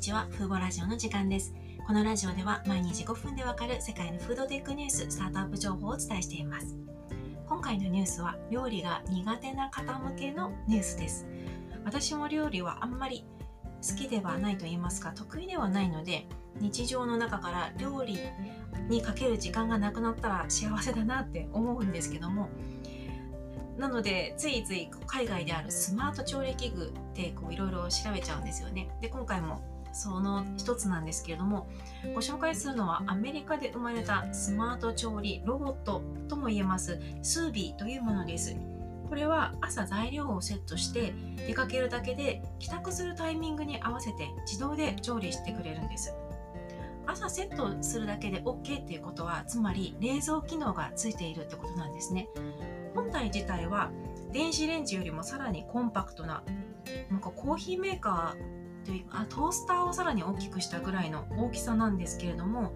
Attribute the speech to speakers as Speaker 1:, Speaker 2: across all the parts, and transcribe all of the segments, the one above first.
Speaker 1: にちは、フーボラジオの時間です。このラジオでは毎日5分でわかる世界のフードテックニュース、スタートアップ情報をお伝えしています。今回のニュースは料理が苦手な方向けのニュースです。私も料理はあんまり好きではないと言いますか、得意ではないので、日常の中から料理にかける時間がなくなったら幸せだなって思うんですけども、なのでついつい海外であるスマート調理器具っていろいろ調べちゃうんですよね。で今回もその一つなんですけれどもご紹介するのはアメリカで生まれたスマート調理ロボットとも言えますスービーというものです。これは朝材料をセットして出かけるだけで帰宅するタイミングに合わせて自動で調理してくれるんです。朝セットするだけで OK っていうことはつまり冷蔵機能がついているってことなんですね。本体自体は電子レンジよりもさらにコンパクトななんかコーヒーメーカーというあトースターをさらに大きくしたぐらいの大きさなんですけれども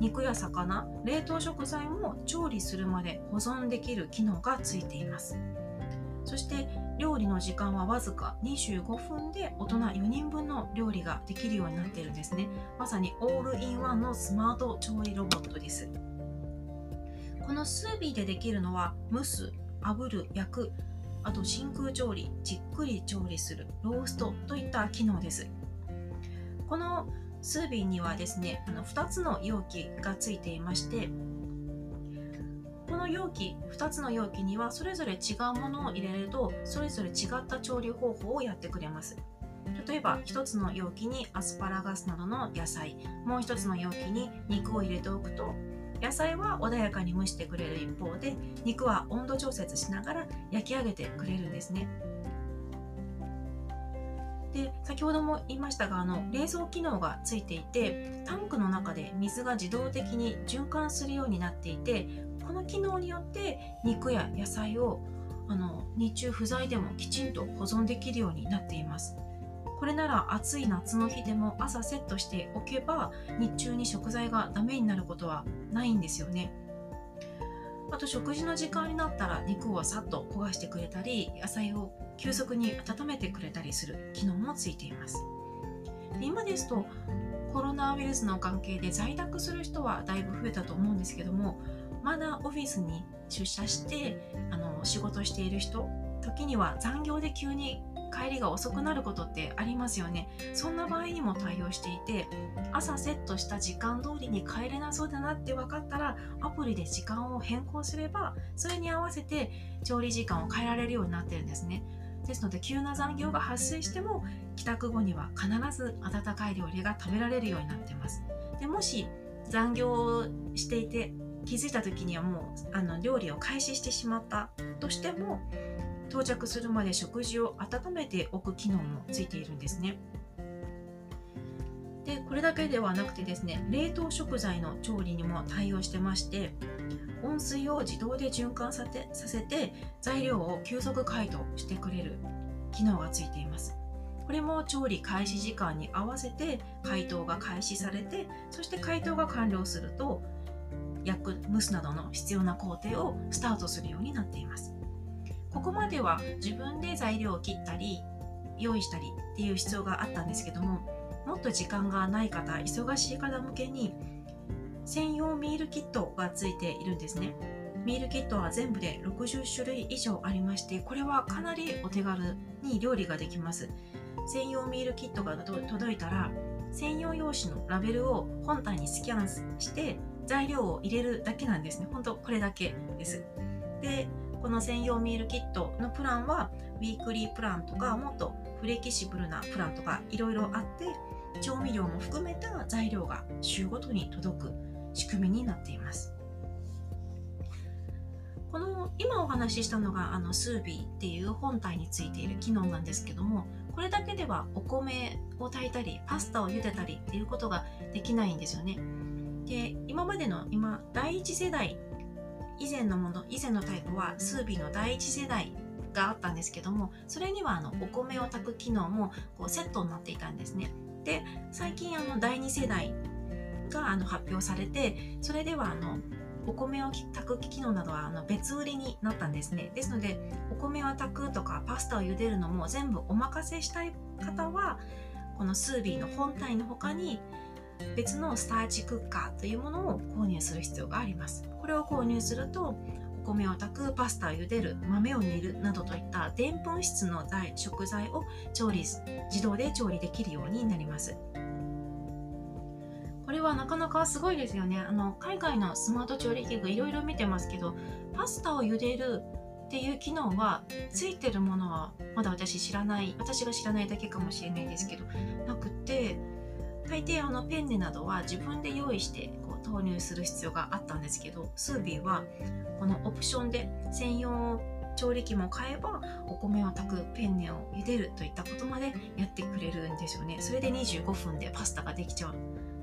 Speaker 1: 肉や魚冷凍食材も調理するまで保存できる機能がついています。そして料理の時間はわずか25分で大人4人分の料理ができるようになっているんですね。まさにオールインワンのスマート調理ロボットです。このスービーでできるのは蒸す炙る焼くあと真空調理じっくり調理するローストといった機能です。このスービーにはですねあの2つの容器がついていましてこの容器2つの容器にはそれぞれ違うものを入れるとそれぞれ違った調理方法をやってくれます。例えば1つの容器にアスパラガスなどの野菜もう1つの容器に肉を入れておくと野菜は穏やかに蒸してくれる一方で肉は温度調節しながら焼き上げてくれるんですね。で先ほども言いましたがあの冷蔵機能がついていてタンクの中で水が自動的に循環するようになっていてこの機能によって肉や野菜をあの日中不在でもきちんと保存できるようになっています。これなら暑い夏の日でも朝セットしておけば日中に食材がダメになることはないんですよね。あと食事の時間になったら肉をさっと焦がしてくれたり野菜を急速に温めてくれたりする機能もついています。今ですとコロナウイルスの関係で在宅する人はだいぶ増えたと思うんですけどもまだオフィスに出社してあの仕事している人時には残業で急に帰りが遅くなることってありますよね。そんな場合にも対応していて朝セットした時間通りに帰れなそうだなって分かったらアプリで時間を変更すればそれに合わせて調理時間を変えられるようになってるんですね。ですので急な残業が発生しても帰宅後には必ず温かい料理が食べられるようになってます。でもし残業をしていて気づいた時にはもうあの料理を開始してしまったとしても到着するまで食事を温めておく機能もついているんですね。でこれだけではなくてですね冷凍食材の調理にも対応してまして温水を自動で循環さてさせて材料を急速解凍してくれる機能がついていますこれも調理開始時間に合わせて解凍が開始されてそして解凍が完了すると焼く蒸すなどの必要な工程をスタートするようになっていますここまでは自分で材料を切ったり用意したりっていう必要があったんですけどももっと時間がない方忙しい方向けに専用ミールキットがついているんですね。ミールキットは全部で60種類以上ありましてこれはかなりお手軽に料理ができます。専用ミールキットが届いたら専用用紙のラベルを本体にスキャンして材料を入れるだけなんですね。ほんとこれだけです。でこの専用ミールキットのプランはウィークリープランとかもっとフレキシブルなプランとかいろいろあって調味料も含めた材料が週ごとに届く仕組みになっています。この今お話ししたのがあのスービーっていう本体についている機能なんですけどもこれだけではお米を炊いたりパスタを茹でたりっていうことができないんですよね。で今までの今第一世代以前のもの以前のタイプはスービーの第一世代があったんですけどもそれにはあのお米を炊く機能もこうセットになっていたんですね。で最近あの第2世代があの発表されてそれではあのお米を炊く機能などはあの別売りになったんですね。ですのでお米を炊くとかパスタを茹でるのも全部お任せしたい方はこのスービーの本体の他に別のスターチクッカーというものを購入する必要があります。これを購入するとお米を炊くパスタを茹でる豆を煮るなどといったでんぷん質の食材を調理自動で調理できるようになります。これはなかなかすごいですよね。あの海外のスマート調理器具いろいろ見てますけどパスタを茹でるっていう機能はついてるものはまだ私知らない私が知らないだけかもしれないですけどなくて大抵あのペンネなどは自分で用意して投入する必要があったんですけどスービーはこのオプションで専用調理器も買えばお米を炊くペンネを茹でるといったことまでやってくれるんですよね。それで25分でパスタができちゃう。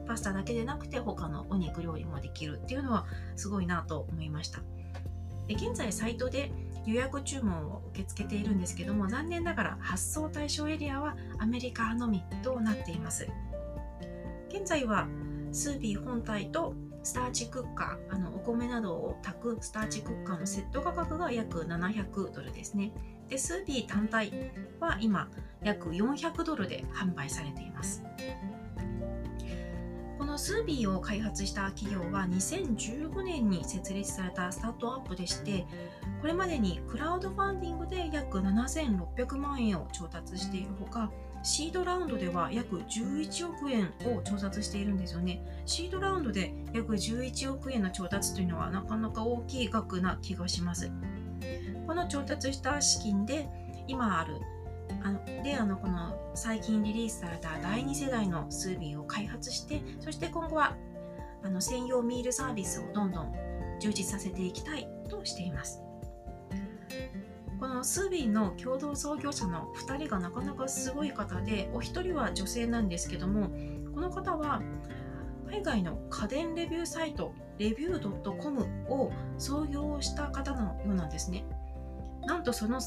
Speaker 1: パスタだけでなくて他のお肉料理もできるっていうのはすごいなと思いました。で現在サイトで予約注文を受け付けているんですけども残念ながら発送対象エリアはアメリカのみとなっています。現在はスービー本体とスターチクッカーあのお米などを炊くスターチクッカーのセット価格が約700ドルですね。でスービー単体は今約400ドルで販売されています。このスービーを開発した企業は2015年に設立されたスタートアップでしてこれまでにクラウドファンディングで約7600万円を調達しているほかシードラウンドでは約11億円を調達しているんですよね。シードラウンドで約11億円の調達というのはなかなか大きい額な気がします。この調達した資金で今あるあのであのこの最近リリースされた第2世代のスービーを開発してそして今後はあの専用ミールサービスをどんどん充実させていきたいとしています。このスービーの共同創業者の2人がなかなかすごい方でお一人は女性なんですけどもこの方は海外の家電レビューサイトレビュー .com を創業した方のようなんですね。なんとその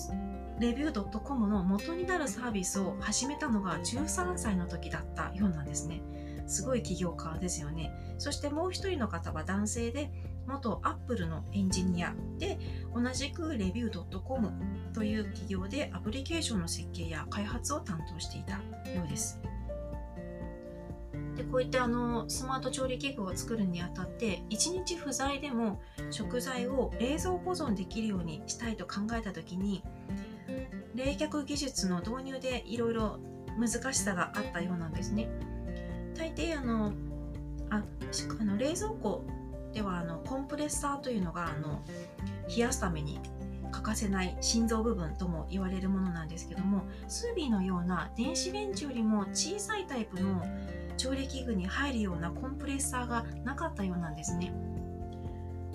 Speaker 1: レビュー .com の元になるサービスを始めたのが13歳の時だったようなんですね。すごい起業家ですよね。そしてもう一人の方は男性で元アップルのエンジニアで同じくレビュー .com という企業でアプリケーションの設計や開発を担当していたようです。でこういったあのスマート調理器具を作るにあたって1日不在でも食材を冷蔵保存できるようにしたいと考えた時に冷却技術の導入でいろいろ難しさがあったようなんですね。大抵あのああの冷蔵庫ではあのコンプレッサーというのがあの冷やすために欠かせない心臓部分とも言われるものなんですけどもスービーのような電子レンジよりも小さいタイプの調理器具に入るようなコンプレッサーがなかったようなんですね。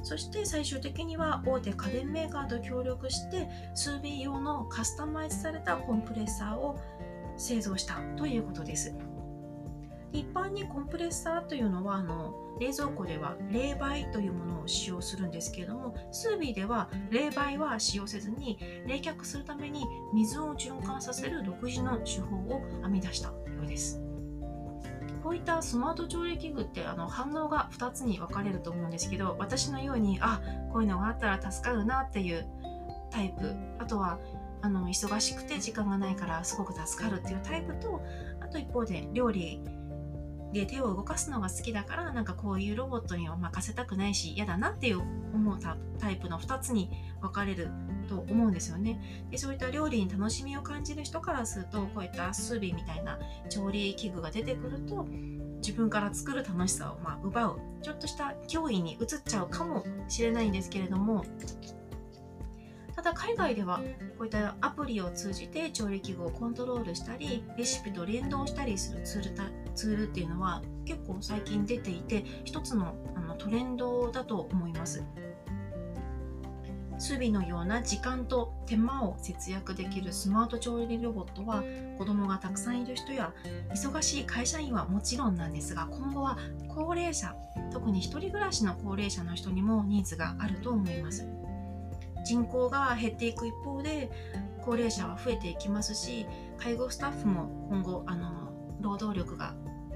Speaker 1: そして最終的には大手家電メーカーと協力してスービー用のカスタマイズされたコンプレッサーを製造したということです。一般にコンプレッサーというのはあの冷蔵庫では冷媒というものを使用するんですけれどもスービーでは冷媒は使用せずに冷却するために水を循環させる独自の手法を編み出したようです。こういったスマート調理器具ってあの反応が2つに分かれると思うんですけど私のようにあこういうのがあったら助かるなっていうタイプあとはあの忙しくて時間がないからすごく助かるっていうタイプとあと一方で料理で手を動かすのが好きだからなんかこういうロボットには任せたくないし嫌だなっていう思うタイプの2つに分かれると思うんですよね。でそういった料理に楽しみを感じる人からするとこういったスービーみたいな調理器具が出てくると自分から作る楽しさをま奪う。ちょっとした脅威に移っちゃうかもしれないんですけれどもただ海外ではこういったアプリを通じて調理器具をコントロールしたりレシピと連動したりするツールツールっていうのは結構最近出ていて一つのあのトレンドだと思います。スビのような時間と手間を節約できるスマート調理ロボットは子供がたくさんいる人や忙しい会社員はもちろんなんですが今後は高齢者特に1人暮らしの高齢者の人にもニーズがあると思います。人口が減っていく一方で高齢者は増えていきますし介護スタッフも今後あの労働力が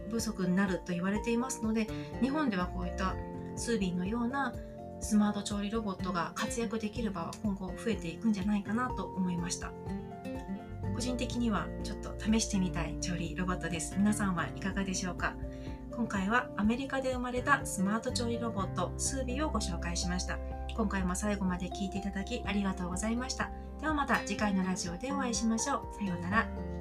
Speaker 1: 不足になると言われていますので日本ではこういったスービーのようなスマート調理ロボットが活躍できる場は今後増えていくんじゃないかなと思いました。こ人的にはちょっと試してみたい調理ロボットです。皆さんはいかがでしょうか？今回はアメリカで生まれたスマート調理ロボットスービーをご紹介しました。今回も最後まで聴いていただきありがとうございました。ではまた次回のラジオでお会いしましょう。さようなら。